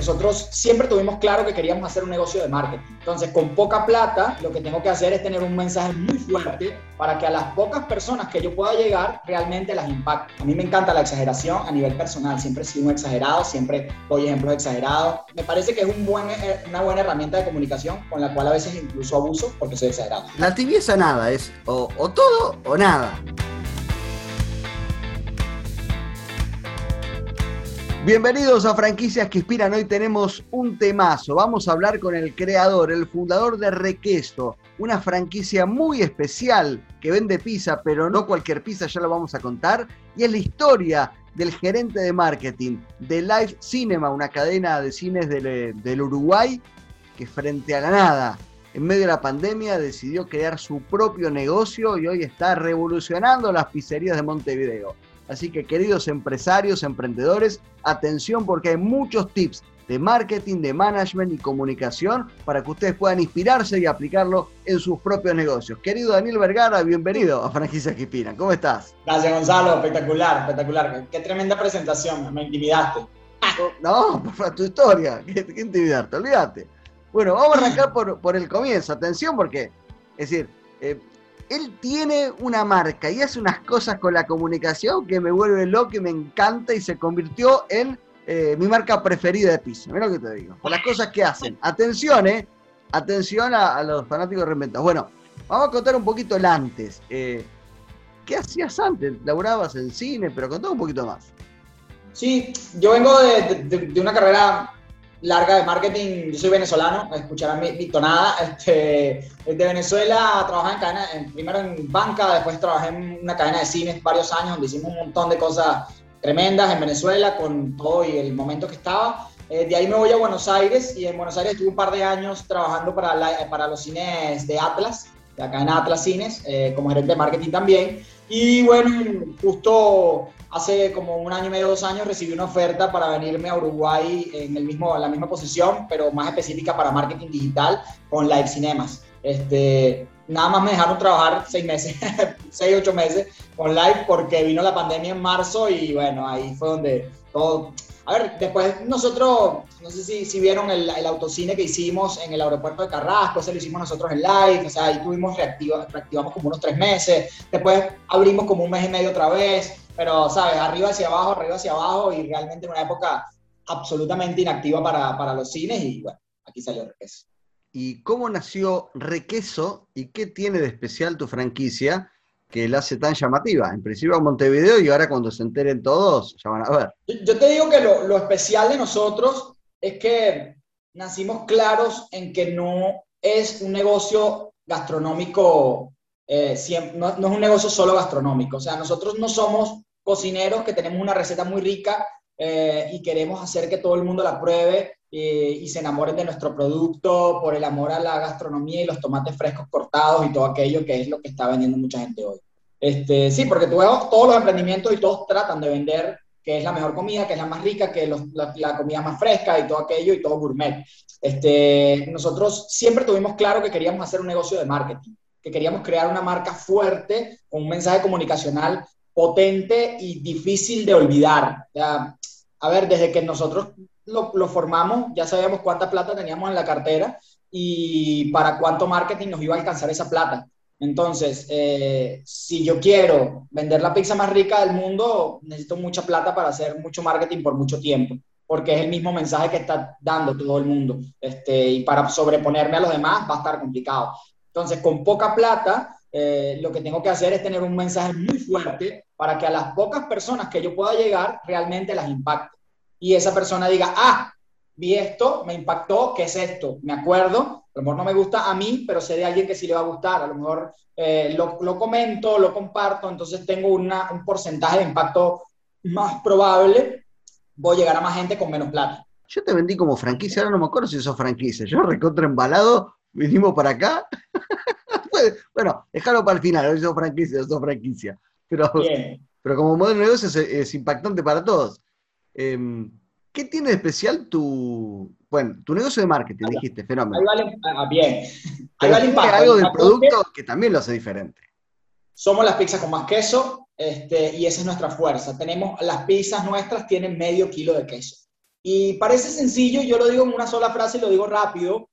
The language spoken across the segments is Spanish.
Nosotros siempre tuvimos claro que queríamos hacer un negocio de marketing. Entonces, con poca plata, lo que tengo que hacer es tener un mensaje muy fuerte para que a las pocas personas que yo pueda llegar realmente las impacte. A mí me encanta la exageración a nivel personal. Siempre he sido un exagerado, siempre doy ejemplos exagerados. Me parece que es eh, una buena herramienta de comunicación con la cual a veces incluso abuso porque soy exagerado. La tibieza nada, es o todo o nada. Bienvenidos a Franquicias que Inspiran. Hoy tenemos un temazo. Vamos a hablar con el creador, el fundador de Requesto, una franquicia muy especial que vende pizza, pero no cualquier pizza, ya lo vamos a contar. Y es la historia del gerente de marketing de Live Cinema, una cadena de cines del, del Uruguay que frente a la nada, en medio de la pandemia, decidió crear su propio negocio y hoy está revolucionando las pizzerías de Montevideo. Así que queridos empresarios, emprendedores, atención porque hay muchos tips de marketing, de management y comunicación para que ustedes puedan inspirarse y aplicarlo en sus propios negocios. Querido Daniel Vergara, bienvenido a Franquicias que Inspiran. ¿Cómo estás? Gracias, Gonzalo. Espectacular, espectacular. Qué tremenda presentación. Me intimidaste. No, por favor, tu historia. ¿Qué, qué intimidarte? Olvídate. Bueno, vamos a arrancar por, por el comienzo. Atención porque, es decir, eh, él tiene una marca y hace unas cosas con la comunicación que me vuelve loco y me encanta y se convirtió en eh, mi marca preferida de piso. Mira lo que te digo. Por las cosas que hacen. Atención, eh. Atención a, los fanáticos de reinventas. Bueno, vamos a contar un poquito el antes. Eh, ¿Qué hacías antes? Laburabas en cine, pero contá un poquito más. Sí, yo vengo de una carrera larga de marketing. Yo soy venezolano, escucharán mi, mi tonada. Este, de Venezuela trabajé en cadena, en, primero en banca, después trabajé en una cadena de cines varios años donde hicimos un montón de cosas tremendas en Venezuela con todo y el momento que estaba. Eh, de ahí me voy a Buenos Aires y en Buenos Aires estuve un par de años trabajando para, la, para los cines de Atlas, la cadena Atlas Cines, eh, como gerente de marketing también. Y bueno, justo hace como un año y medio, dos años, recibí una oferta para venirme a Uruguay en, el mismo, la misma posición, pero más específica para marketing digital con Live Cinemas. Este, nada más me dejaron trabajar seis meses, seis, ocho meses con Live porque vino la pandemia en marzo y bueno, ahí fue donde todo... A ver, después nosotros, no sé si, vieron el, autocine que hicimos en el aeropuerto de Carrasco, ese lo hicimos nosotros en live, o sea, ahí tuvimos reactiva, reactivamos como unos tres meses, después abrimos como un mes y medio otra vez, pero, ¿sabes? Arriba hacia abajo, arriba hacia abajo y realmente en una época absolutamente inactiva para, para los cines y bueno, aquí salió Requeso. ¿Y cómo nació Requeso y qué tiene de especial tu franquicia que la hace tan llamativa? En principio a Montevideo y ahora cuando se enteren todos ya van a ver. Yo, te digo que lo, lo especial de nosotros es que nacimos claros en que no es un negocio gastronómico eh, no, no, es un negocio solo gastronómico. O sea, nosotros no somos cocineros que tenemos una receta muy rica eh, y queremos hacer que todo el mundo la pruebe eh, y se enamoren de nuestro producto por el amor a la gastronomía y los tomates frescos cortados y todo aquello que es lo que está vendiendo mucha gente hoy. Este, sí, porque tú todos los emprendimientos y todos tratan de vender que es la mejor comida, que es la más rica, que es la, comida más fresca y todo aquello y todo gourmet. Este, nosotros siempre tuvimos claro que queríamos hacer un negocio de marketing que queríamos crear una marca fuerte, con un mensaje comunicacional potente y difícil de olvidar. A ver, desde que nosotros lo, formamos, ya sabíamos cuánta plata teníamos en la cartera y para cuánto marketing nos iba a alcanzar esa plata. Entonces, eh, si yo quiero vender la pizza más rica del mundo, necesito mucha plata para hacer mucho marketing por mucho tiempo, porque es el mismo mensaje que está dando todo el mundo. Este, y para sobreponerme a los demás va a estar complicado. Entonces, con poca plata, eh, lo que tengo que hacer es tener un mensaje muy fuerte para que a las pocas personas que yo pueda llegar realmente las impacte. Y esa persona diga, ah, vi esto, me impactó, ¿qué es esto? Me acuerdo, a lo mejor no me gusta a mí, pero sé de alguien que sí le va a gustar, a lo mejor eh, lo, lo, comento, lo comparto, entonces tengo una, un porcentaje de impacto más probable, voy a llegar a más gente con menos plata. Yo te vendí como franquicia, ahora no me acuerdo si sos franquicia, yo recontra embalado vinimos para acá. bueno, déjalo para el final, hoy sos franquicia, sos franquicia. Pero, pero como modelo de negocio es, es impactante para todos. Eh, ¿Qué tiene de especial tu, bueno, tu negocio de marketing? Ahí dijiste, fenómeno. Ahí vale, ah, bien. Ahí vale impacto, algo del producto que también lo hace diferente. somos las pizzas con más queso este, y esa es nuestra fuerza. Tenemos, las pizzas nuestras tienen medio kilo de queso. Y parece sencillo, yo lo digo en una sola frase y lo digo rápido,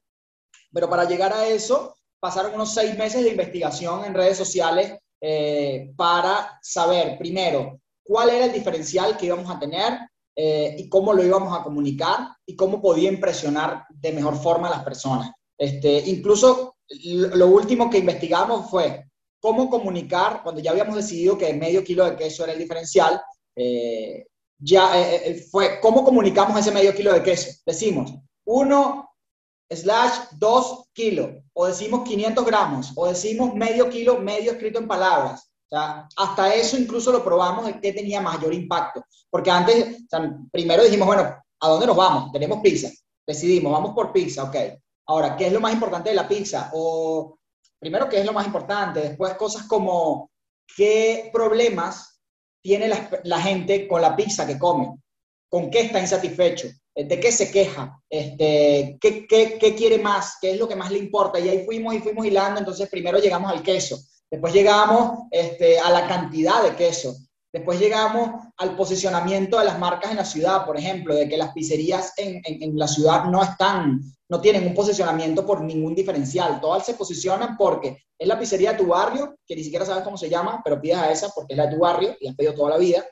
pero para llegar a eso pasaron unos seis meses de investigación en redes sociales eh, para saber, primero, cuál era el diferencial que íbamos a tener eh, y cómo lo íbamos a comunicar y cómo podía impresionar de mejor forma a las personas. Este, incluso lo último que investigamos fue cómo comunicar, cuando ya habíamos decidido que medio kilo de queso era el diferencial, eh, ya eh, fue cómo comunicamos ese medio kilo de queso. Decimos 1 slash 2 kilos, o decimos 500 gramos, o decimos medio kilo, medio escrito en palabras. Hasta eso incluso lo probamos de qué tenía mayor impacto. Porque antes, primero dijimos, bueno, ¿a dónde nos vamos? Tenemos pizza. Decidimos, vamos por pizza, ok. Ahora, ¿qué es lo más importante de la pizza? O primero, ¿qué es lo más importante? Después, cosas como qué problemas tiene la, gente con la pizza que come, con qué está insatisfecho, de qué se queja, este, qué, qué, qué quiere más, qué es lo que más le importa. Y ahí fuimos y fuimos hilando, entonces primero llegamos al queso, después llegamos este, a la cantidad de queso, Después llegamos al posicionamiento de las marcas en la ciudad, por ejemplo, de que las pizzerías en, en, la ciudad no están, no tienen un posicionamiento por ningún diferencial. Todas se posicionan porque es la pizzería de tu barrio, que ni siquiera sabes cómo se llama, pero pides a esa porque es la de tu barrio y has pedido toda la vida.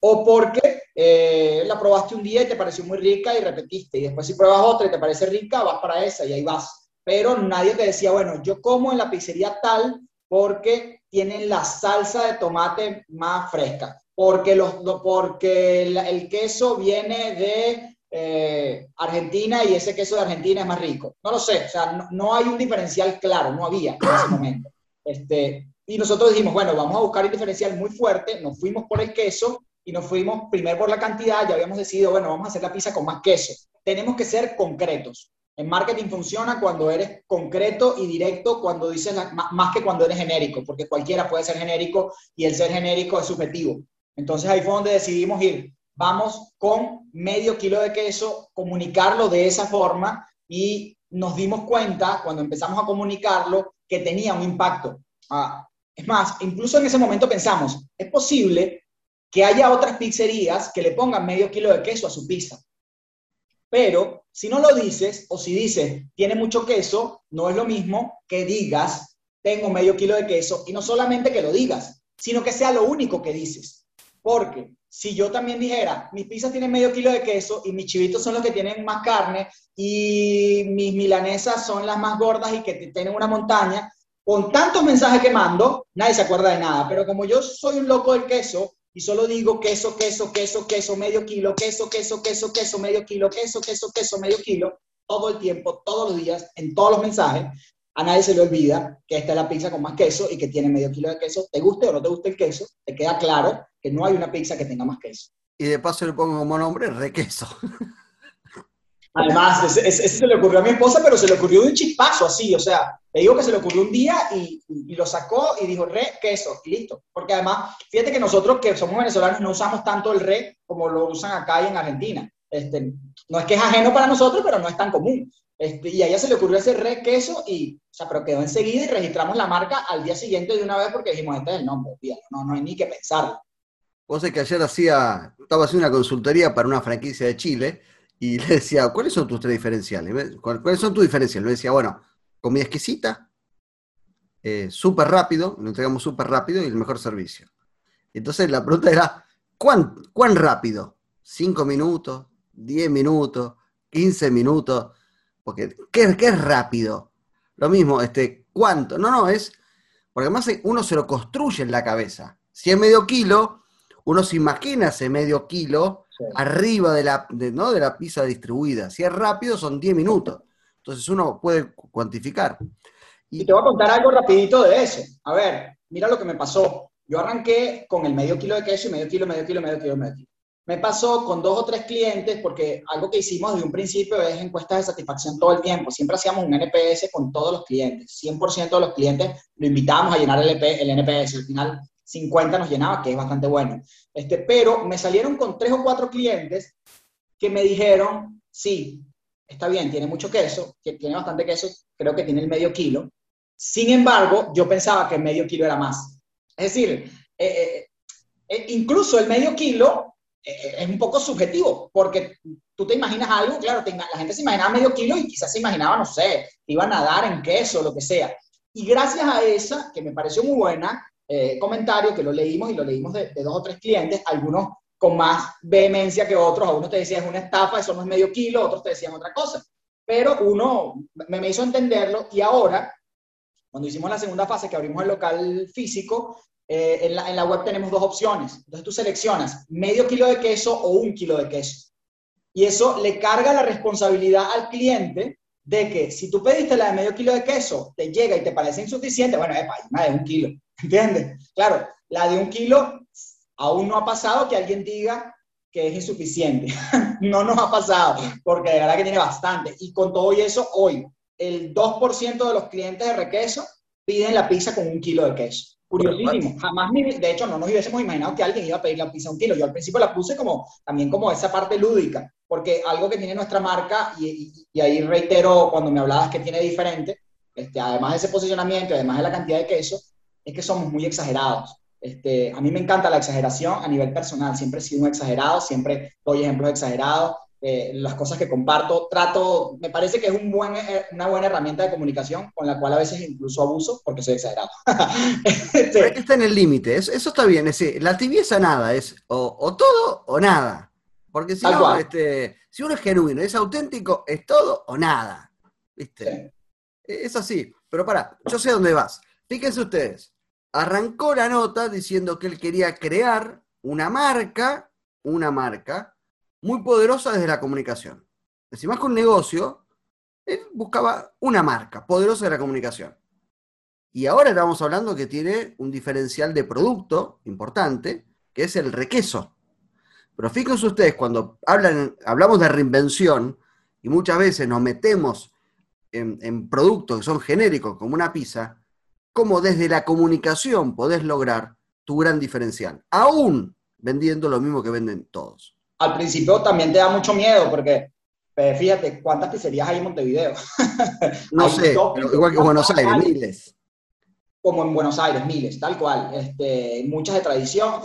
O porque eh, la probaste un día y te pareció muy rica y repetiste. Y después si pruebas otra y te parece rica, vas para esa y ahí vas. Pero nadie te decía, bueno, yo como en la pizzería tal porque tienen la salsa de tomate más fresca, porque, los, porque el, queso viene de eh, Argentina y ese queso de Argentina es más rico. No lo sé, o sea, no, hay un diferencial claro, no había en ese momento. Este, y nosotros dijimos, bueno, vamos a buscar un diferencial muy fuerte, nos fuimos por el queso y nos fuimos primero por la cantidad, ya habíamos decidido, bueno, vamos a hacer la pizza con más queso. Tenemos que ser concretos. En marketing funciona cuando eres concreto y directo, cuando dices más que cuando eres genérico, porque cualquiera puede ser genérico y el ser genérico es subjetivo. Entonces ahí fue donde decidimos ir. Vamos con medio kilo de queso, comunicarlo de esa forma y nos dimos cuenta cuando empezamos a comunicarlo que tenía un impacto. Ah, es más, incluso en ese momento pensamos, es posible que haya otras pizzerías que le pongan medio kilo de queso a su pizza. Pero si no lo dices, o si dices, tiene mucho queso, no es lo mismo que digas, tengo medio kilo de queso, y no solamente que lo digas, sino que sea lo único que dices. Porque si yo también dijera, mis pizzas tienen medio kilo de queso y mis chivitos son los que tienen más carne y mis milanesas son las más gordas y que tienen una montaña, con tantos mensajes que mando, nadie se acuerda de nada. Pero como yo soy un loco del queso, y solo digo queso, queso, queso, queso, medio kilo, queso, queso, queso, queso, medio kilo, queso, queso, queso, medio kilo, todo el tiempo, todos los días, en todos los mensajes, a nadie se le olvida que esta es la pizza con más queso y que tiene medio kilo de queso. Te guste o no te guste el queso, te queda claro que no hay una pizza que tenga más queso. Y de paso le pongo como nombre requeso. Además, ese, se le ocurrió a mi esposa, pero se le ocurrió de un chispazo así, o sea, te digo que se le ocurrió un día y, lo sacó y dijo re, queso, y listo. Porque además, fíjate que nosotros que somos venezolanos no usamos tanto el re como lo usan acá y en Argentina. Este, no es que es ajeno para nosotros, pero no es tan común. Este, y a ella se le ocurrió ese re queso y, o sea, pero quedó enseguida y registramos la marca al día siguiente de una vez porque dijimos, este es el nombre, no, no hay ni que pensarlo. Vos que ayer hacía, estaba haciendo una consultoría para una franquicia de Chile y le decía, ¿cuáles son tus tres diferenciales? ¿Cuáles son tus diferenciales? Le decía, bueno, comida exquisita, eh, súper rápido, lo entregamos súper rápido y el mejor servicio. Entonces la pregunta era, ¿cuán, cuán rápido? ¿Cinco minutos? ¿Diez minutos? ¿15 minutos? Porque, ¿qué, ¿qué, es rápido? Lo mismo, este, ¿cuánto? No, no, es, porque además uno se lo construye en la cabeza. Si es medio kilo, uno se imagina ese medio kilo arriba de la, ¿no? de la pizza distribuida. Si es rápido, son 10 minutos. Entonces uno puede cuantificar. Y, te voy a contar algo rapidito de eso. A ver, mira lo que me pasó. Yo arranqué con el medio kilo de queso y medio kilo, medio kilo, medio kilo, medio kilo. Me pasó con dos o tres clientes, porque algo que hicimos desde un principio es encuestas de satisfacción todo el tiempo. Siempre hacíamos un NPS con todos los clientes. 100% de los clientes lo invitábamos a llenar el, el NPS. Al final 50 nos llenaba, que es bastante bueno. Este, pero me salieron con tres o cuatro clientes que me dijeron, sí, está bien, tiene mucho queso, tiene bastante queso, creo que tiene el medio kilo. Sin embargo, yo pensaba que el medio kilo era más. Es decir, eh, eh, incluso el medio kilo es un poco subjetivo, porque tú te imaginas algo, claro, la gente se imaginaba medio kilo y quizás se imaginaba, no sé, iba a nadar en queso, lo que sea. Y gracias a esa, que me pareció muy buena, comentario, que lo leímos y lo leímos de, de dos o tres clientes, algunos con más vehemencia que otros. Algunos te decían es una estafa, eso no es medio kilo, otros te decían otra cosa. Pero uno me, me hizo entenderlo y ahora, cuando hicimos la segunda fase, que abrimos el local físico, eh, en, la, en, la, web tenemos dos opciones. Entonces tú seleccionas medio kilo de queso o un kilo de queso. Y eso le carga la responsabilidad al cliente de que si tú pediste la de medio kilo de queso, te llega y te parece insuficiente, bueno, es una de un kilo, ¿entiendes? Claro, la de un kilo Aún no ha pasado que alguien diga que es insuficiente. no nos ha pasado, porque de verdad que tiene bastante. Y con todo eso, hoy el 2% de los clientes de requeso piden la pizza con un kilo de queso. Curiosísimo. Jamás, de hecho, no nos hubiésemos imaginado que alguien iba a pedir la pizza un kilo. Yo al principio la puse como, también como esa parte lúdica, porque algo que tiene nuestra marca, y, y ahí reitero cuando me hablabas que tiene diferente, este, además de ese posicionamiento, además de la cantidad de queso, es que somos muy exagerados. Este, a mí me encanta la exageración a nivel personal, siempre he sido un exagerado, siempre doy ejemplos exagerados, eh, las cosas que comparto, trato, me parece que es un buen, eh, una buena herramienta de comunicación con la cual a veces incluso abuso porque soy exagerado. este, está en el límite, eso, está bien, es decir, la tibieza nada, es o, todo o nada, porque si, no, este, si uno es genuino, es auténtico, es todo o nada, ¿viste? Es así, pero para, yo sé dónde vas. Fíjense ustedes, arrancó la nota diciendo que él quería crear una marca, una marca muy poderosa desde la comunicación. Decir, más un negocio, él buscaba una marca poderosa de la comunicación. Y ahora estamos hablando que tiene un diferencial de producto importante, que es el requeso. Pero fíjense ustedes, cuando hablan, hablamos de reinvención y muchas veces nos metemos en, en productos que son genéricos, como una pizza, cómo desde la comunicación podés lograr tu gran diferencial, aún vendiendo lo mismo que venden todos. Al principio también te da mucho miedo porque eh, fíjate cuántas pizzerías hay en Montevideo. No sé, igual que Buenos Aires, miles. Como en Buenos Aires, miles, tal cual. Este, muchas de tradición,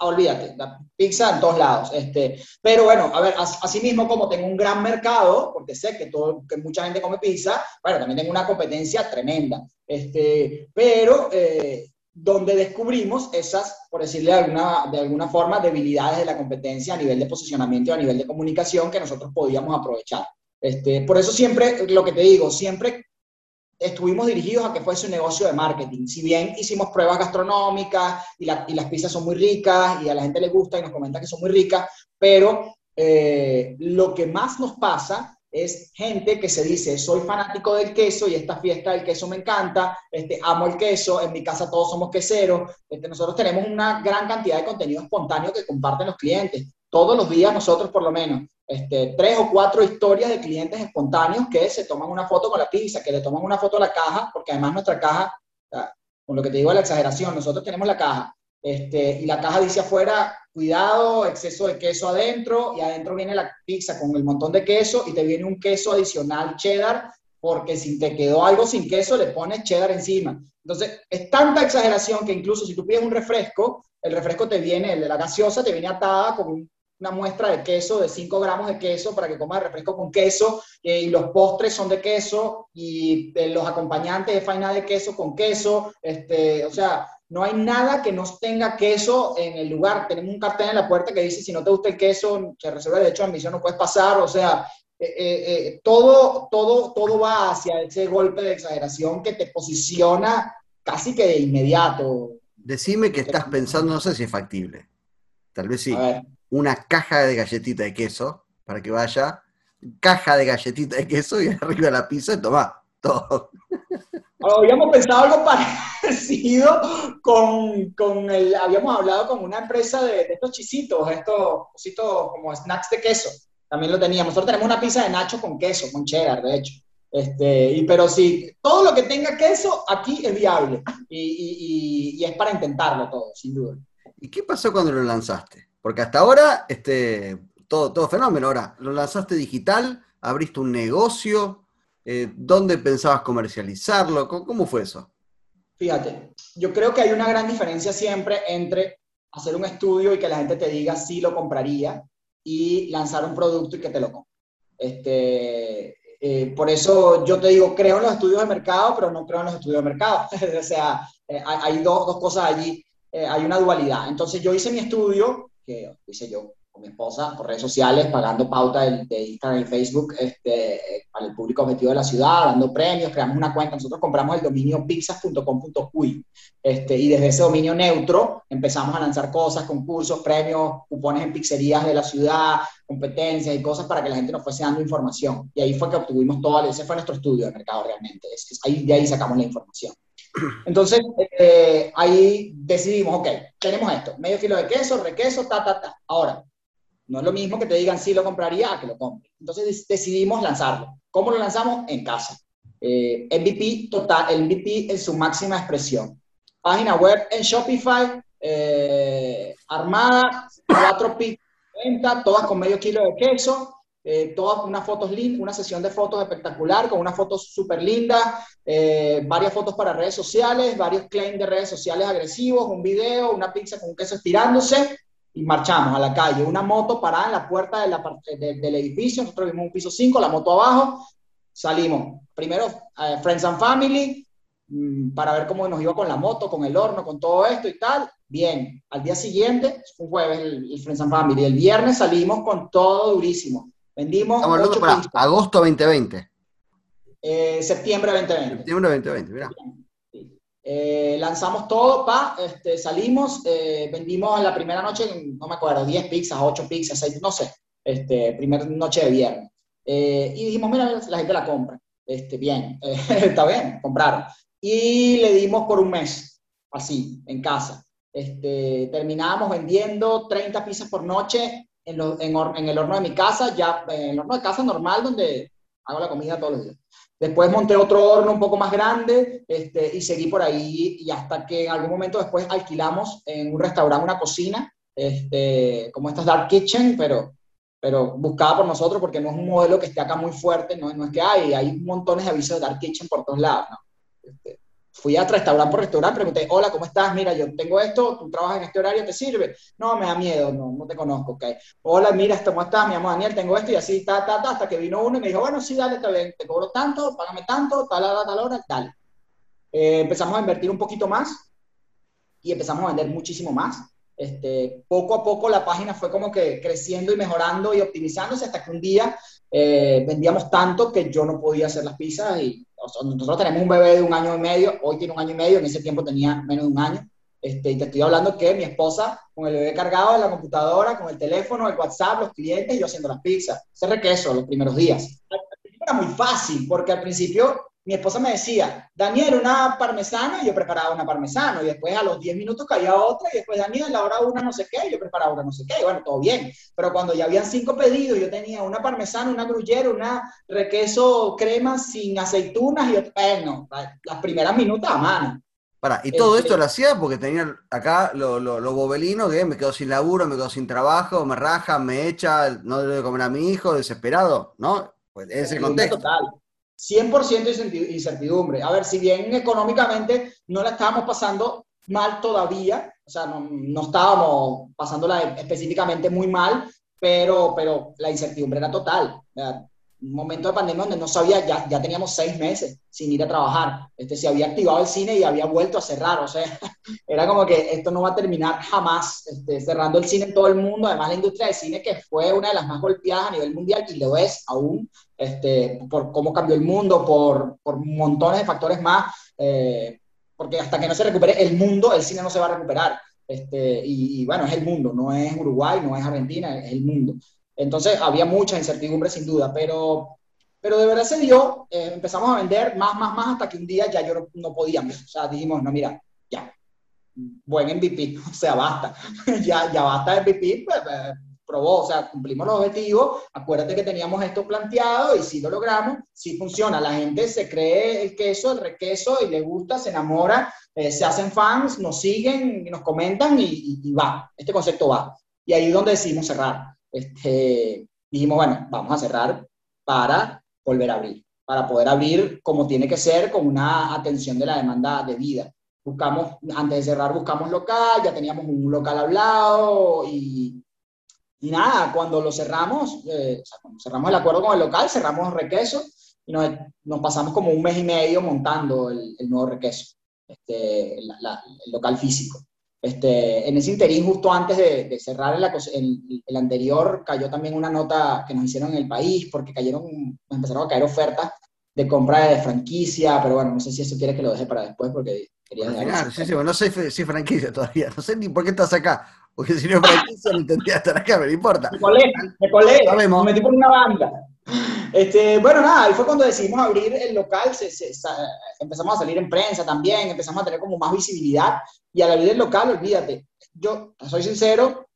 olvídate, la pizza en todos lados. Este, pero bueno, a ver, así mismo como tengo un gran mercado, porque sé que, todo, que mucha gente come pizza, bueno, también tengo una competencia tremenda. Este, pero eh, donde descubrimos esas, por decirle de alguna, de alguna forma, debilidades de la competencia a nivel de posicionamiento y a nivel de comunicación que nosotros podíamos aprovechar. Este, por eso siempre, lo que te digo, siempre estuvimos dirigidos a que fuese un negocio de marketing. Si bien hicimos pruebas gastronómicas y, las pizzas son muy ricas y a la gente le gusta y nos comenta que son muy ricas, pero eh, lo que más nos pasa es gente que se dice, soy fanático del queso y esta fiesta del queso me encanta, este, amo el queso, en mi casa todos somos queseros, este, nosotros tenemos una gran cantidad de contenido espontáneo que comparten los clientes. Todos los días nosotros por lo menos este, tres o cuatro historias de clientes espontáneos que se toman una foto con la pizza, que le toman una foto a la caja, porque además nuestra caja, con lo que te digo la exageración, nosotros tenemos la caja, este, y la caja dice afuera, cuidado, exceso de queso adentro, y adentro viene la pizza con el montón de queso, y te viene un queso adicional cheddar, porque si te quedó algo sin queso, le pones cheddar encima. Entonces, es tanta exageración que incluso si tú pides un refresco, el refresco te viene, el de la gaseosa, te viene atada con un una muestra de queso, de 5 gramos de queso para que comas refresco con queso, eh, y los postres son de queso, y eh, los acompañantes de faina de queso con queso, este, o sea, no hay nada que no tenga queso en el lugar. Tenemos un cartel en la puerta que dice, si no te gusta el queso, se resuelve el derecho de admisión, no puedes pasar, o sea, eh, todo, todo, todo va hacia ese golpe de exageración que te posiciona casi que de inmediato. Decime que estás pensando, no sé si es factible. Tal vez sí una caja de galletita de queso para que vaya, caja de galletita de queso y arriba la pizza y toma todo. Habíamos pensado algo parecido con, con el, habíamos hablado con una empresa de, estos chisitos, estos cositos como snacks de queso. También lo teníamos. Nosotros tenemos una pizza de nacho con queso, con cheddar, de hecho. Este, y, pero sí, todo lo que tenga queso aquí es viable y, y, y es para intentarlo todo, sin duda. ¿Y qué pasó cuando lo lanzaste? Porque hasta ahora, este, todo, todo fenómeno. Ahora, lo lanzaste digital, abriste un negocio, eh, ¿dónde pensabas comercializarlo? ¿Cómo, fue eso? Fíjate, yo creo que hay una gran diferencia siempre entre hacer un estudio y que la gente te diga si lo compraría y lanzar un producto y que te lo compre. Este, eh, por eso yo te digo, creo en los estudios de mercado, pero no creo en los estudios de mercado. o sea, eh, hay, dos, dos, cosas allí, eh, hay una dualidad. Entonces yo hice mi estudio, que hice yo, mi esposa por redes sociales, pagando pauta de, de Instagram y Facebook este, para el público objetivo de la ciudad, dando premios, creamos una cuenta. Nosotros compramos el dominio pizzas.com.uy este, y desde ese dominio neutro empezamos a lanzar cosas, concursos, premios, cupones en pizzerías de la ciudad, competencias y cosas para que la gente nos fuese dando información. Y ahí fue que obtuvimos todo, ese fue nuestro estudio de mercado realmente. Es, ahí, de ahí sacamos la información. Entonces, eh, ahí decidimos, ok, tenemos esto, medio kilo de queso, requeso, ta, ta, ta. Ahora, no es lo mismo que te digan si lo compraría a que lo compre. Entonces decidimos lanzarlo. ¿Cómo lo lanzamos? En casa. Eh, MVP total, el MVP en su máxima expresión. Página web en Shopify, eh, armada, cuatro venta, todas con medio kilo de queso, eh, todas unas fotos lindas, una sesión de fotos espectacular, con unas fotos súper lindas, eh, varias fotos para redes sociales, varios claims de redes sociales agresivos, un video, una pizza con queso estirándose, y marchamos a la calle. Una moto parada en la puerta de la, del edificio, nosotros vimos un piso 5, la moto abajo, salimos. Primero, eh, Friends and Family, mm, para ver cómo nos iba con la moto, con el horno, con todo esto y tal. Bien, al día siguiente, fue un jueves el, Friends and Family, el viernes salimos con todo durísimo. Vendimos... Estamos para agosto 2020. Eh, septiembre 2020. Septiembre 2020, mira. Eh, lanzamos todo, pa, este, salimos, eh, vendimos en la primera noche, no me acuerdo, 10 pizzas, 8 pizzas, 6, no sé, este, primera noche de viernes. Eh, y dijimos, mira, la gente la compra. Este, bien, está bien, compraron. Y le dimos por un mes, así, en casa. Este, terminábamos vendiendo 30 pizzas por noche en, en, en, el horno de mi casa, ya en el horno de casa normal donde hago la comida todos los días. Después monté otro horno un poco más grande este, y seguí por ahí y hasta que en algún momento después alquilamos en un restaurante una cocina, este, como estas Dark Kitchen, pero, pero buscada por nosotros porque no es un modelo que esté acá muy fuerte, no, no es que hay, hay montones de avisos de Dark Kitchen por todos lados. ¿no? Este, fui a restaurante por restaurante, pregunté, hola, ¿cómo estás? Mira, yo tengo esto, tú trabajas en este horario, ¿te sirve? No, me da miedo, no, no te conozco, ok. Hola, mira, ¿cómo estás? Me llamo Daniel, tengo esto y así, ta, ta, ta, hasta que vino uno y me dijo, bueno, sí, dale, te, te cobro tanto, págame tanto, tal hora, tal hora, dale. Eh, empezamos a invertir un poquito más y empezamos a vender muchísimo más. Este, poco a poco la página fue como que creciendo y mejorando y optimizándose hasta que un día eh, vendíamos tanto que yo no podía hacer las pizzas y nosotros tenemos un bebé de un año y medio, hoy tiene un año y medio, en ese tiempo tenía menos de un año. Este, y te estoy hablando que mi esposa con el bebé cargado en la computadora, con el teléfono, el WhatsApp, los clientes yo haciendo las pizzas. Ese requeso los primeros días. Era muy fácil porque al principio mi esposa me decía, Daniel, una parmesana, y yo preparaba una parmesana, y después a los 10 minutos caía otra, y después Daniel, a la hora una no sé qué, y yo preparaba una no sé qué, y bueno, todo bien. Pero cuando ya habían cinco pedidos, yo tenía una parmesana, una gruyere, una requeso crema sin aceitunas, y bueno, las primeras minutos a mano. Para, y todo esto lo hacía porque tenía acá lo, lo, lo, bobelino que me quedo sin laburo, me quedo sin trabajo, me raja, me echa, no debe comer a mi hijo, desesperado, ¿no? Pues ese contexto. Total. 100% incertidumbre. A ver, si bien económicamente no la estábamos pasando mal todavía, o sea, no, no estábamos pasándola específicamente muy mal, pero, pero la incertidumbre era total un momento de pandemia donde no sabía, ya, ya teníamos seis meses sin ir a trabajar. Este, se había activado el cine y había vuelto a cerrar. O sea, era como que esto no va a terminar jamás, este, cerrando el cine en todo el mundo. Además, la industria del cine, que fue una de las más golpeadas a nivel mundial y lo es aún, este, por cómo cambió el mundo, por, por montones de factores más. Eh, porque hasta que no se recupere el mundo, el cine no se va a recuperar. Este, y, y, bueno, es el mundo, no es Uruguay, no es Argentina, es el mundo. Entonces había mucha incertidumbre sin duda, pero, pero de verdad se dio, eh, empezamos a vender más, más, más hasta que un día ya yo no, no podíamos, o sea, dijimos, no, mira, ya, buen MVP, o sea, basta, ya, ya basta MVP, pues, pues, probó, o sea, cumplimos los objetivos, acuérdate que teníamos esto planteado y si lo logramos, si funciona, la gente se cree el queso, el requeso y le gusta, se enamora, eh, se hacen fans, nos siguen, nos comentan y, y, y va, este concepto va. Y ahí es donde decidimos cerrar este, dijimos, bueno, vamos a cerrar para volver a abrir, para poder abrir como tiene que ser, con una atención de la demanda de vida. buscamos, antes de cerrar, buscamos local, ya teníamos un local hablado y, y nada, cuando lo cerramos, eh, o sea, cuando cerramos el acuerdo con el local, cerramos Requeso y nos, nos pasamos como un mes y medio montando el, el nuevo Requeso, este, la, la, el local físico. Este, en ese interín, justo antes de, de cerrar el, el, el, anterior, cayó también una nota que nos hicieron en el país, porque cayeron, nos empezaron a caer ofertas de compra de franquicia, pero bueno, no sé si eso quiere que lo deje para después, porque quería Claro, sí, sí, no sé si franquicia todavía, no sé ni por qué estás acá, porque si no franquicia no tendría estar acá, pero no importa. Me colé, me colé, me metí por una banda. Este, bueno, nada, ahí fue cuando decidimos abrir el local, se, se, se, empezamos a salir en prensa también, empezamos a tener como más visibilidad, y al abrir el local, olvídate, yo soy sincero,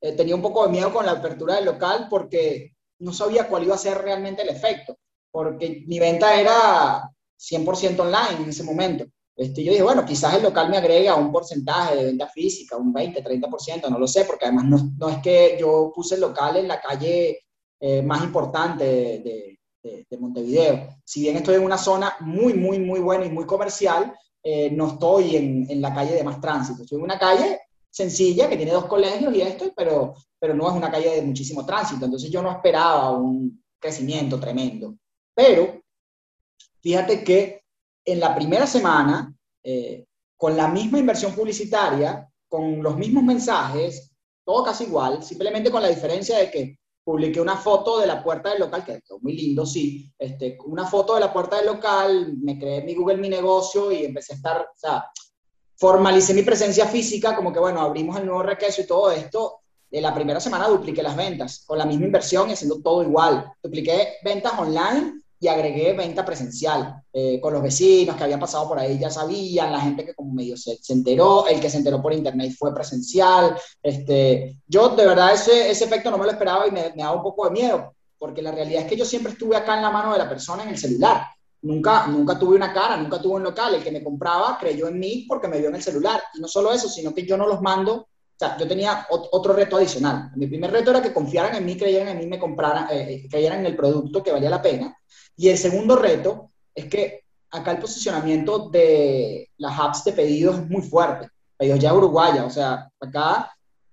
eh, tenía un poco de miedo con la apertura del local porque no sabía cuál iba a ser realmente el efecto, porque mi venta era 100% online en ese momento. Este, yo dije, bueno, quizás el local me agrega un porcentaje de venta física, un 20, 30%, no lo sé, porque además no, no es que yo puse el local en la calle eh, más importante de, de, de, Montevideo. Si bien estoy en una zona muy, muy, muy buena y muy comercial, eh, no estoy en, en, la calle de más tránsito. Estoy en una calle sencilla que tiene dos colegios y esto, pero, pero no es una calle de muchísimo tránsito. Entonces yo no esperaba un crecimiento tremendo. Pero fíjate que en la primera semana, eh, con la misma inversión publicitaria, con los mismos mensajes, todo casi igual, simplemente con la diferencia de que publiqué una foto de la puerta del local, que quedó muy lindo, sí, este, una foto de la puerta del local, me creé mi Google Mi Negocio y empecé a estar, o sea, formalicé mi presencia física, como que bueno, abrimos el nuevo requeso y todo esto. De la primera semana dupliqué las ventas, con la misma inversión y haciendo todo igual. Dupliqué ventas online y agregué venta presencial. Eh, con los vecinos que habían pasado por ahí ya sabían, la gente que como medio se, se, enteró, el que se enteró por internet fue presencial. Este, yo de verdad ese, ese efecto no me lo esperaba y me, me daba un poco de miedo, porque la realidad es que yo siempre estuve acá en la mano de la persona en el celular. Nunca, nunca tuve una cara, nunca tuve un local. El que me compraba creyó en mí porque me vio en el celular. Y no solo eso, sino que yo no los mando. O sea, yo tenía otro reto adicional. Mi primer reto era que confiaran en mí, creyeran en mí, me compraran, eh, creyeran en el producto que valía la pena. Y el segundo reto es que acá el posicionamiento de las apps de pedidos es muy fuerte. Pedidos ya uruguaya, o sea, acá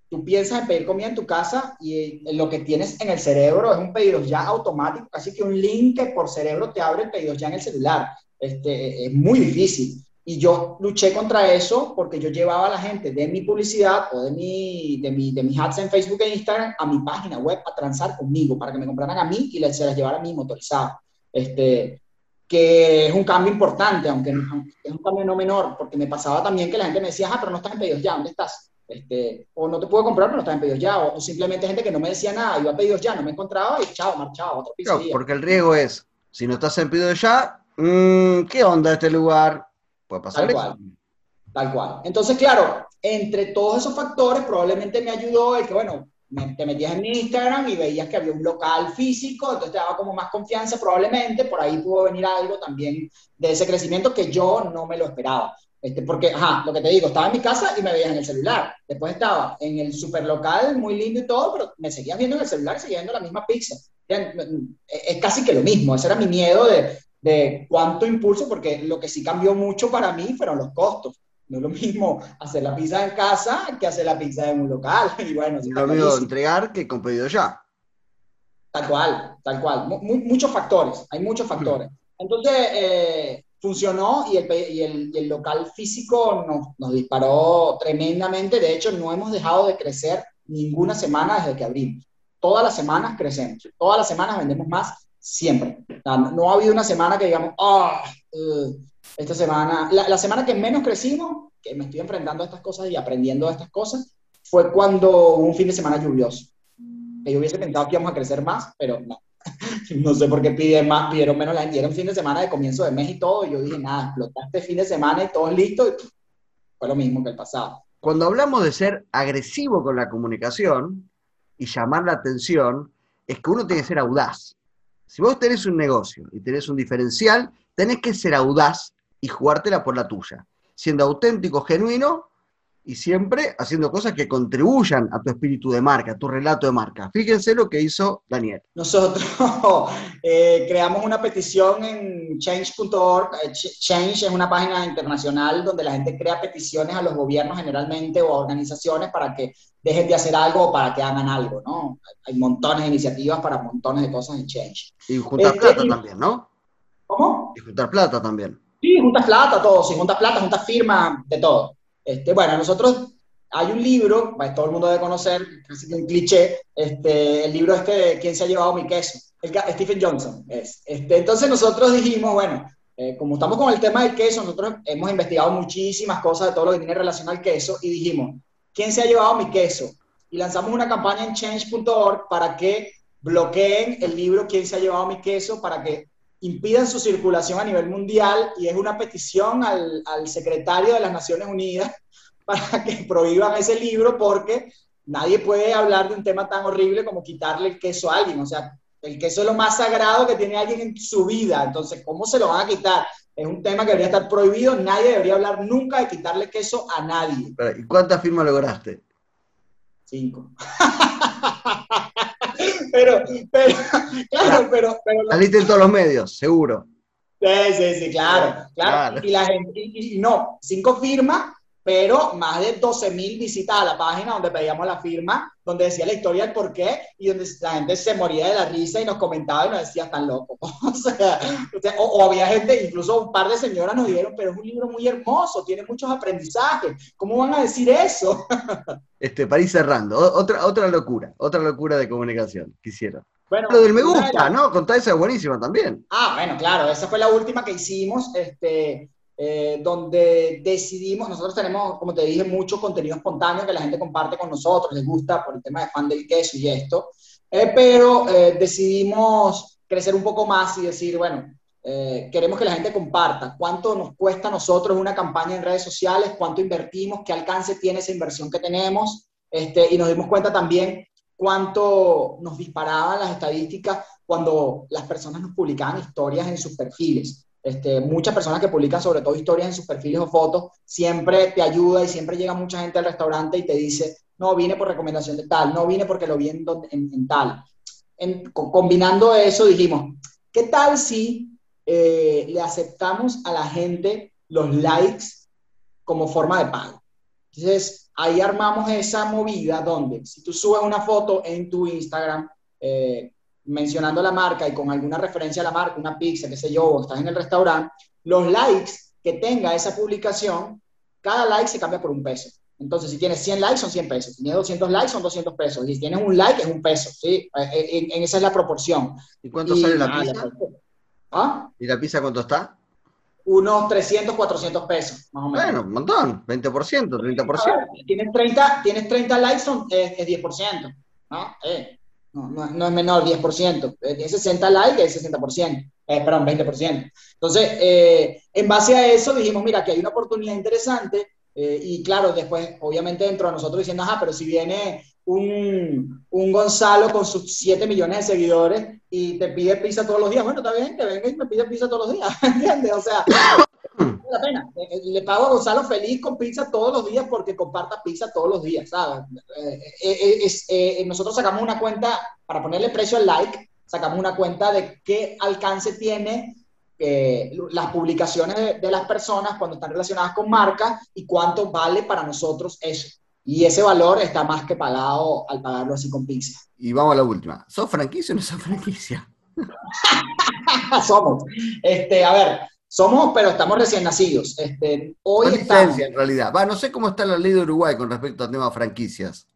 tú piensas en pedir comida en tu casa y lo que tienes en el cerebro es un pedido ya automático, casi que un link que por cerebro te abre el pedido ya en el celular. Este, es muy difícil. Y yo luché contra eso porque yo llevaba a la gente de mi publicidad o de, mi, de, mi, de mis ads en Facebook e Instagram a mi página web a transar conmigo para que me compraran a mí y se las llevara a mí motorizado. Este, que es un cambio importante, aunque, aunque, es un cambio no menor, porque me pasaba también que la gente me decía, ah, pero no estás en pedidos ya, ¿dónde estás? Este, o no te puedo comprar, pero no estás en pedidos ya, o, o, simplemente gente que no me decía nada, iba a pedidos ya, no me encontraba y chao, marchaba, otro piso. Claro, porque el riesgo es, si no estás en pedidos ya, mmm, ¿qué onda este lugar? Puede pasar tal eso. Cual, tal cual. Entonces, claro, entre todos esos factores, probablemente me ayudó el que, bueno, me, te metías en mi Instagram y veías que había un local físico, entonces te daba como más confianza probablemente, por ahí pudo venir algo también de ese crecimiento que yo no me lo esperaba. Este, porque, ajá, lo que te digo, estaba en mi casa y me veías en el celular. Después estaba en el super local, muy lindo y todo, pero me seguías viendo en el celular seguías viendo la misma pizza. Es casi que lo mismo, ese era mi miedo de, de cuánto impulso, porque lo que sí cambió mucho para mí fueron los costos. No es lo mismo hacer la pizza en casa que hacer la pizza en un local. Y bueno, sí lo mismo entregar que con pedido ya. Tal cual, tal cual. Muchos factores, hay muchos factores. Entonces, eh, funcionó y el, y el, y el local físico nos, nos, disparó tremendamente. De hecho, no hemos dejado de crecer ninguna semana desde que abrimos. Todas las semanas crecemos. Todas las semanas vendemos más, siempre. No, ha habido una semana que digamos, oh, uh, esta semana, la, la, semana que menos crecimos, que me estoy enfrentando a estas cosas y aprendiendo a estas cosas, fue cuando un fin de semana lluvioso. Que yo hubiese pensado que íbamos a crecer más, pero no. no sé por qué piden más, pidieron menos la un fin de semana de comienzo de mes y todo. Y yo dije, nada, explotaste fin de semana y todo listo. Y fue lo mismo que el pasado. Cuando hablamos de ser agresivo con la comunicación y llamar la atención, es que uno tiene que ser audaz. Si vos tenés un negocio y tenés un diferencial, tenés que ser audaz y jugártela por la tuya, siendo auténtico, genuino y siempre haciendo cosas que contribuyan a tu espíritu de marca, a tu relato de marca. Fíjense lo que hizo Daniel. Nosotros eh, creamos una petición en change.org. Eh, change es una página internacional donde la gente crea peticiones a los gobiernos generalmente o a organizaciones para que dejen de hacer algo o para que hagan algo, ¿no? Hay montones de iniciativas para montones de cosas en Change. Y juntar este, plata también, ¿no? ¿Cómo? Y juntar plata también. Sí, juntas plata, todo, juntas plata, juntas firmas, de todo. Este, bueno, nosotros hay un libro, todo el mundo debe conocer, casi un cliché, este, el libro este de ¿Quién se ha llevado mi queso? Stephen Johnson. Es. Este, entonces nosotros dijimos, bueno, eh, como estamos con el tema del queso, nosotros hemos investigado muchísimas cosas de todo lo que tiene relación al queso y dijimos, ¿quién se ha llevado mi queso? Y lanzamos una campaña en change.org para que bloqueen el libro ¿Quién se ha llevado mi queso? para que impidan su circulación a nivel mundial y es una petición al, al secretario de las Naciones Unidas para que prohíban ese libro porque nadie puede hablar de un tema tan horrible como quitarle el queso a alguien. O sea, el queso es lo más sagrado que tiene alguien en su vida. Entonces, ¿cómo se lo van a quitar? Es un tema que debería estar prohibido. Nadie debería hablar nunca de quitarle queso a nadie. ¿Y cuántas firmas lograste? Cinco. pero, pero, claro, pero, pero. Saliste en todos los medios, seguro. Sí, sí, sí, claro, claro. Y la gente, y, no, cinco firmas, pero más de 12.000 visitas a la página donde pedíamos la firma, donde decía la historia del por qué, y donde la gente se moría de la risa y nos comentaba y nos decía, tan loco. o, sea, o, había gente, incluso un par de señoras nos dijeron, pero es un libro muy hermoso, tiene muchos aprendizajes, ¿cómo van a decir eso? este, para ir cerrando, otra, otra locura, otra locura de comunicación, quisiera. Bueno, lo del me gusta, ¿no? Contar esa es buenísima también. Ah, bueno, claro, esa fue la última que hicimos. Este, eh, donde decidimos, nosotros tenemos, como te dije, mucho contenido espontáneo que la gente comparte con nosotros, les gusta por el tema de fan del queso y esto, eh, pero eh, decidimos crecer un poco más y decir, bueno, queremos que la gente comparta cuánto nos cuesta a nosotros una campaña en redes sociales, cuánto invertimos, qué alcance tiene esa inversión que tenemos, este, y nos dimos cuenta también cuánto nos disparaban las estadísticas cuando las personas nos publicaban historias en sus perfiles. Este, muchas personas que publican sobre todo historias en sus perfiles o fotos, siempre te ayuda y siempre llega mucha gente al restaurante y te dice, no, vine por recomendación de tal, no vine porque lo vi en, tal. combinando eso dijimos, ¿qué tal si eh, le aceptamos a la gente los likes como forma de pago? Entonces, ahí armamos esa movida donde si tú subes una foto en tu Instagram, eh, mencionando la marca y con alguna referencia a la marca, una pizza, qué sé yo, o estás en el restaurante, los likes que tenga esa publicación, cada like se cambia por un peso. Entonces, si tienes 100 likes, son 100 pesos. Si tienes 200 likes, son 200 pesos. Y si tienes un like, es un peso. ¿sí? Eh, eh, en, esa es la proporción. ¿Y cuánto sale la pizza? ¿Ah? ¿Y la pizza cuánto está? Unos 300, 400 pesos, más o menos. Bueno, un montón. 20%, 30%. tienes 30, tienes 30 likes, son, es, es 10%. ¿no? Eh. No, no, es menor, 10%. Tiene 60 likes, es 60%. Eh, perdón, 20%. Entonces, eh, en base a eso dijimos, mira, que hay una oportunidad interesante. Eh, y claro, después, obviamente, dentro de nosotros diciendo, ajá, pero si viene un, un, Gonzalo con sus 7 millones de seguidores y te pide pizza todos los días, bueno, está bien, que venga y me pide pizza todos los días, ¿entiendes? O sea, la pena. Eh, eh, le pago a Gonzalo feliz con pizza todos los días porque comparta pizza todos los días, ¿sabes? Eh, nosotros sacamos una cuenta, para ponerle precio al like, sacamos una cuenta de qué alcance tiene las publicaciones de, las personas cuando están relacionadas con marcas y cuánto vale para nosotros eso. Y ese valor está más que pagado al pagarlo así con pizza. Y vamos a la última. ¿Sos franquicia o no sos franquicia? Somos. Este, a ver, somos, pero estamos recién nacidos. Este, hoy estamos, en realidad. Va, no sé cómo está la ley de Uruguay con respecto al tema franquicias.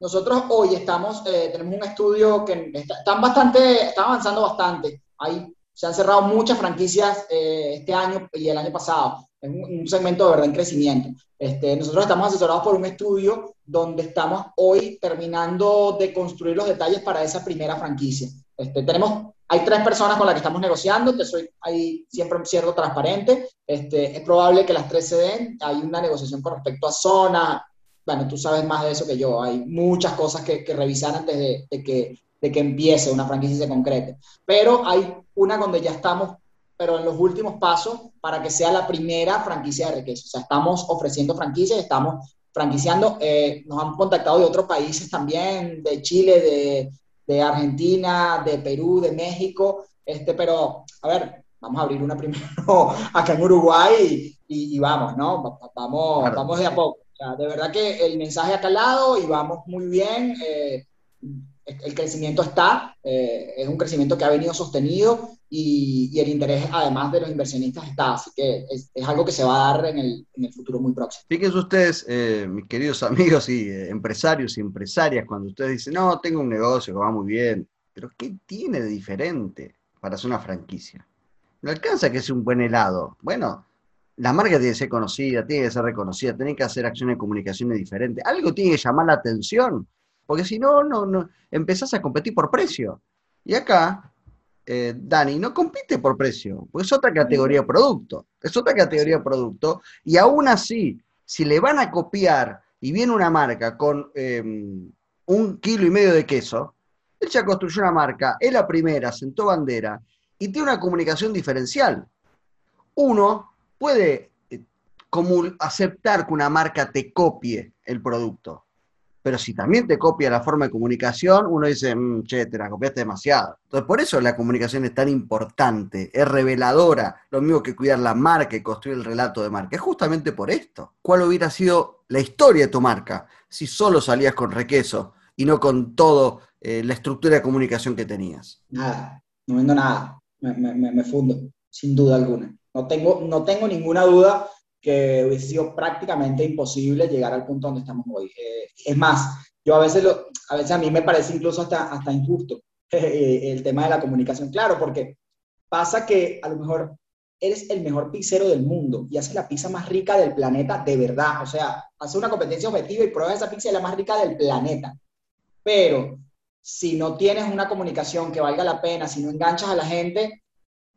Nosotros hoy estamos, eh, tenemos un estudio que está, están bastante, está avanzando bastante. Hay, se han cerrado muchas franquicias eh, este año y el año pasado. Es un, segmento de verdad en crecimiento. Este, nosotros estamos asesorados por un estudio donde estamos hoy terminando de construir los detalles para esa primera franquicia. Este, tenemos hay tres personas con las que estamos negociando, te soy ahí siempre cierto transparente. Este, es probable que las tres se den. Hay una negociación con respecto a zona. Bueno, tú sabes más de eso que yo. Hay muchas cosas que, que revisar antes de, que, de que empiece una franquicia y se concrete. Pero hay una donde ya estamos, pero en los últimos pasos para que sea la primera franquicia de Requeso. O sea, estamos ofreciendo franquicias, estamos franquiciando. Eh, nos han contactado de otros países también, de Chile, de, de, Argentina, de Perú, de México. Este, pero, a ver, vamos a abrir una primero acá en Uruguay y, vamos, ¿no? Vamos, vamos de a poco. de verdad que el mensaje ha calado y vamos muy bien. Eh, el crecimiento está, eh, es un crecimiento que ha venido sostenido y, el interés además de los inversionistas está, así que es, algo que se va a dar en el, futuro muy próximo. Fíjense ustedes, eh, mis queridos amigos y eh, empresarios y empresarias, cuando ustedes dicen, no, tengo un negocio que va muy bien, pero ¿qué tiene de diferente para hacer una franquicia? No alcanza que sea un buen helado. Bueno, la marca tiene que ser conocida, tiene que ser reconocida, tiene que hacer acciones de comunicaciones diferentes. Algo tiene que llamar la atención. Porque si no, no, no, empezás a competir por precio. Y acá, eh, Dani, no compite por precio, porque es otra categoría de producto. Es otra categoría de producto. Y aún así, si le van a copiar y viene una marca con em, un kilo y medio de queso, él ya construyó una marca, es la primera, sentó bandera y tiene una comunicación diferencial. Uno puede eh, como aceptar que una marca te copie el producto. Pero si también te copia la forma de comunicación, uno dice, mm, che, te la copiaste demasiado. Entonces, por eso la comunicación es tan importante, es reveladora, lo mismo que cuidar la marca y construir el relato de marca. Es justamente por esto. ¿Cuál hubiera sido la historia de tu marca si solo salías con requeso y no con todo eh, la estructura de comunicación que tenías? Nada, no vendo nada, me, me fundo, sin duda alguna. No tengo, no tengo ninguna duda que hubiese sido prácticamente imposible llegar al punto donde estamos hoy. Eh, es más, yo a veces, a veces a mí me parece incluso hasta, hasta injusto eh, el tema de la comunicación, claro, porque pasa que a lo mejor eres el mejor pizzero del mundo y haces la pizza más rica del planeta de verdad, o sea, haces una competencia objetiva y pruebas esa pizza es la más rica del planeta, pero si no tienes una comunicación que valga la pena, si no enganchas a la gente,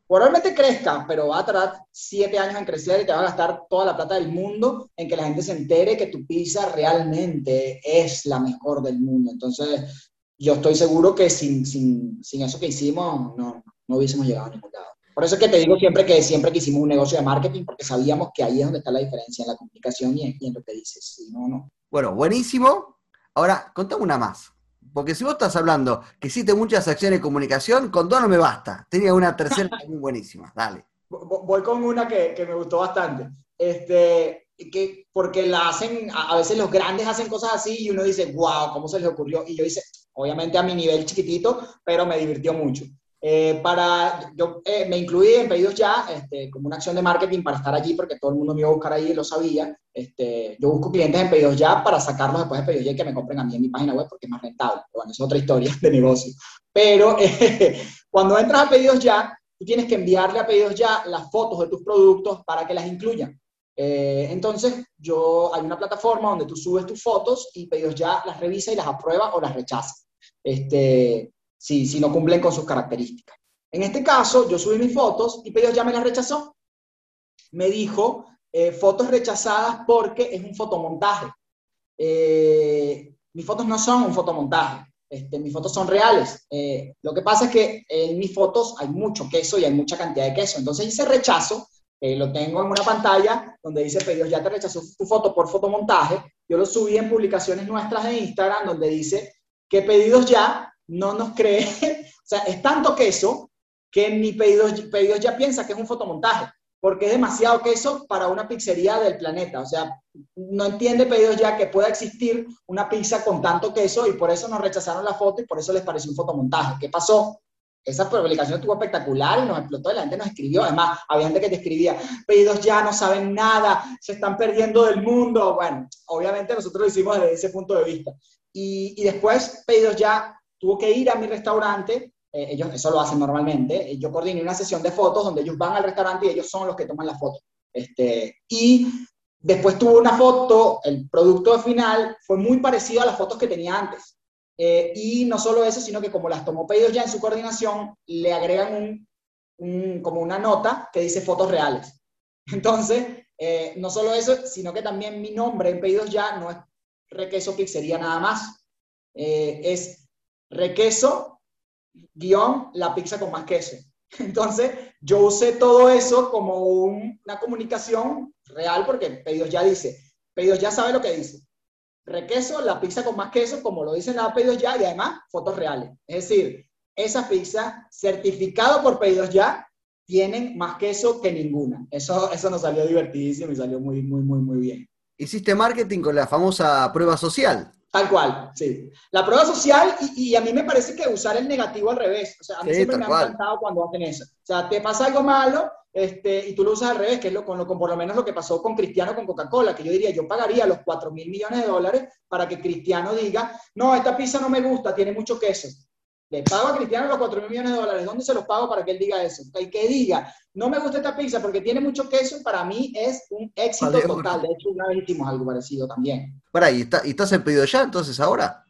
probablemente crezca, pero va a tardar siete años en crecer y te va a gastar toda la plata del mundo en que la gente se entere que tu pizza realmente es la mejor del mundo. Entonces, yo estoy seguro que sin, sin, sin eso que hicimos no, no hubiésemos llegado a ningún lado. Por eso es que te digo siempre que siempre que hicimos un negocio de marketing, porque sabíamos que ahí es donde está la diferencia en la comunicación y en, lo que dices. Si no, no. Bueno, buenísimo. Ahora, contame una más. Porque si vos estás hablando que hiciste muchas acciones de comunicación, con dos no me basta. Tenía una tercera muy buenísima. Dale. Voy con una que, que, me gustó bastante. Este, que porque la hacen, a veces los grandes hacen cosas así y uno dice, wow, ¿cómo se les ocurrió? Y yo hice, obviamente a mi nivel chiquitito, pero me divirtió mucho. Eh, para, yo eh, me incluí en Pedidos Ya este, como una acción de marketing para estar allí porque todo el mundo me iba a buscar ahí y lo sabía. Este, yo busco clientes en Pedidos Ya para sacarlos después de Pedidos Ya y que me compren a mí en mi página web porque es más rentable. bueno, es otra historia de negocio. Pero eh, cuando entras a Pedidos Ya, tú tienes que enviarle a Pedidos Ya las fotos de tus productos para que las incluyan. entonces, yo, hay una plataforma donde tú subes tus fotos y Pedidos Ya las revisa y las aprueba o las rechaza. Este, si, si no cumplen con sus características. En este caso, yo subí mis fotos y Pedidos ya me las rechazó. Me dijo, eh, fotos rechazadas porque es un fotomontaje. Eh, mis fotos no son un fotomontaje, este, mis fotos son reales. Eh, lo que pasa es que en mis fotos hay mucho queso y hay mucha cantidad de queso. Entonces hice rechazo, lo tengo en una pantalla donde dice Pedidos ya te rechazó tu foto por fotomontaje. Yo lo subí en publicaciones nuestras de Instagram donde dice que Pedidos ya no nos cree, o sea, es tanto queso que ni pedidos, pedidos ya piensa que es un fotomontaje, porque es demasiado queso para una pizzería del planeta. O sea, no entiende pedidos ya que pueda existir una pizza con tanto queso y por eso nos rechazaron la foto y por eso les pareció un fotomontaje. ¿Qué pasó? Esa publicación estuvo espectacular y nos explotó y la gente nos escribió. Además, había gente que te escribía, pedidos ya no saben nada, se están perdiendo del mundo. Bueno, obviamente nosotros lo hicimos desde ese punto de vista. Y, y después, pedidos ya tuvo que ir a mi restaurante, eh, ellos eso lo hacen normalmente, eh, yo coordiné una sesión de fotos donde ellos van al restaurante y ellos son los que toman la foto. Este, y después tuvo una foto, el producto final fue muy parecido a las fotos que tenía antes. Eh, y no solo eso, sino que como las tomó pedidos ya en su coordinación, le agregan un, un, como una nota que dice fotos reales. Entonces, no solo eso, sino que también mi nombre en pedidos ya no es Requeso Pizzería nada más. es requeso, guion, la pizza con más queso. Entonces, yo usé todo eso como una comunicación real porque Pedidos ya dice, Pedidos ya sabe lo que dice. requeso, la pizza con más queso, como lo dicen los pedidos ya, y además fotos reales. Es decir, esa pizza certificado por pedidos ya tienen más queso que ninguna. Eso, eso nos salió divertidísimo y salió muy, muy, muy, muy bien. Hiciste marketing con la famosa prueba social. Tal cual, sí. La prueba social, y, a mí me parece que usar el negativo al revés. O sea, a mí siempre me ha encantado cuando hacen eso. O sea, te pasa algo malo este, y tú lo usas al revés, que es lo, con, lo, con por lo menos lo que pasó con Cristiano con Coca-Cola, que yo diría, yo pagaría los 4 mil millones de dólares para que Cristiano diga, no, esta pizza no me gusta, tiene mucho queso. Le pago a Cristiano los 4 mil millones de dólares. ¿Dónde se los pago para que él diga eso? Y que diga, no me gusta esta pizza porque tiene mucho queso, para mí es un éxito total. De hecho, una vez hicimos algo parecido también. Para, ¿y, está, ¿y estás en pedido ya entonces ahora?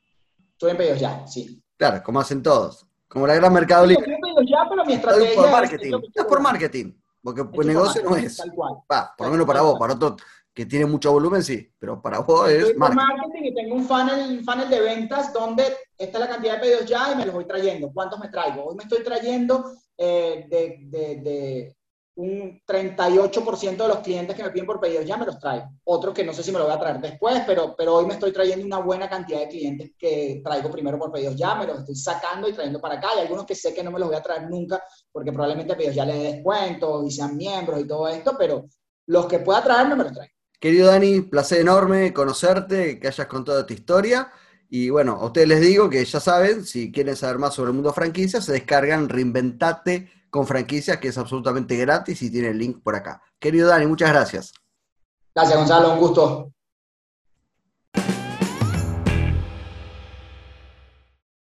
Estoy en pedido ya, sí. Claro, como hacen todos. Como la gran Mercado Libre. Estoy en pedido ya, pero mi estrategia por marketing. Estás por marketing. Porque el negocio no es. Tal cual. por lo menos para vos, para otro que tiene mucho volumen, sí, pero para vos es marketing. y tengo un funnel, un funnel de ventas donde esta es la cantidad de pedidos ya y me los voy trayendo. ¿Cuántos me traigo? Hoy me estoy trayendo eh, de, de, de, un 38% de los clientes que me piden por pedidos ya me los traigo. Otros que no sé si me lo voy a traer después, pero, pero hoy me estoy trayendo una buena cantidad de clientes que traigo primero por pedidos ya, me los estoy sacando y trayendo para acá. Y algunos que sé que no me los voy a traer nunca porque probablemente pedidos ya les dé descuentos y sean miembros y todo esto, pero los que pueda traerme me los traigo. Querido Dani, placer enorme conocerte, que hayas contado tu historia. Y bueno, a ustedes les digo que ya saben, si quieren saber más sobre el mundo franquicias, se descargan Reinventate con franquicias, que es absolutamente gratis y tiene el link por acá. Querido Dani, muchas gracias. Gracias, Gonzalo, un gusto.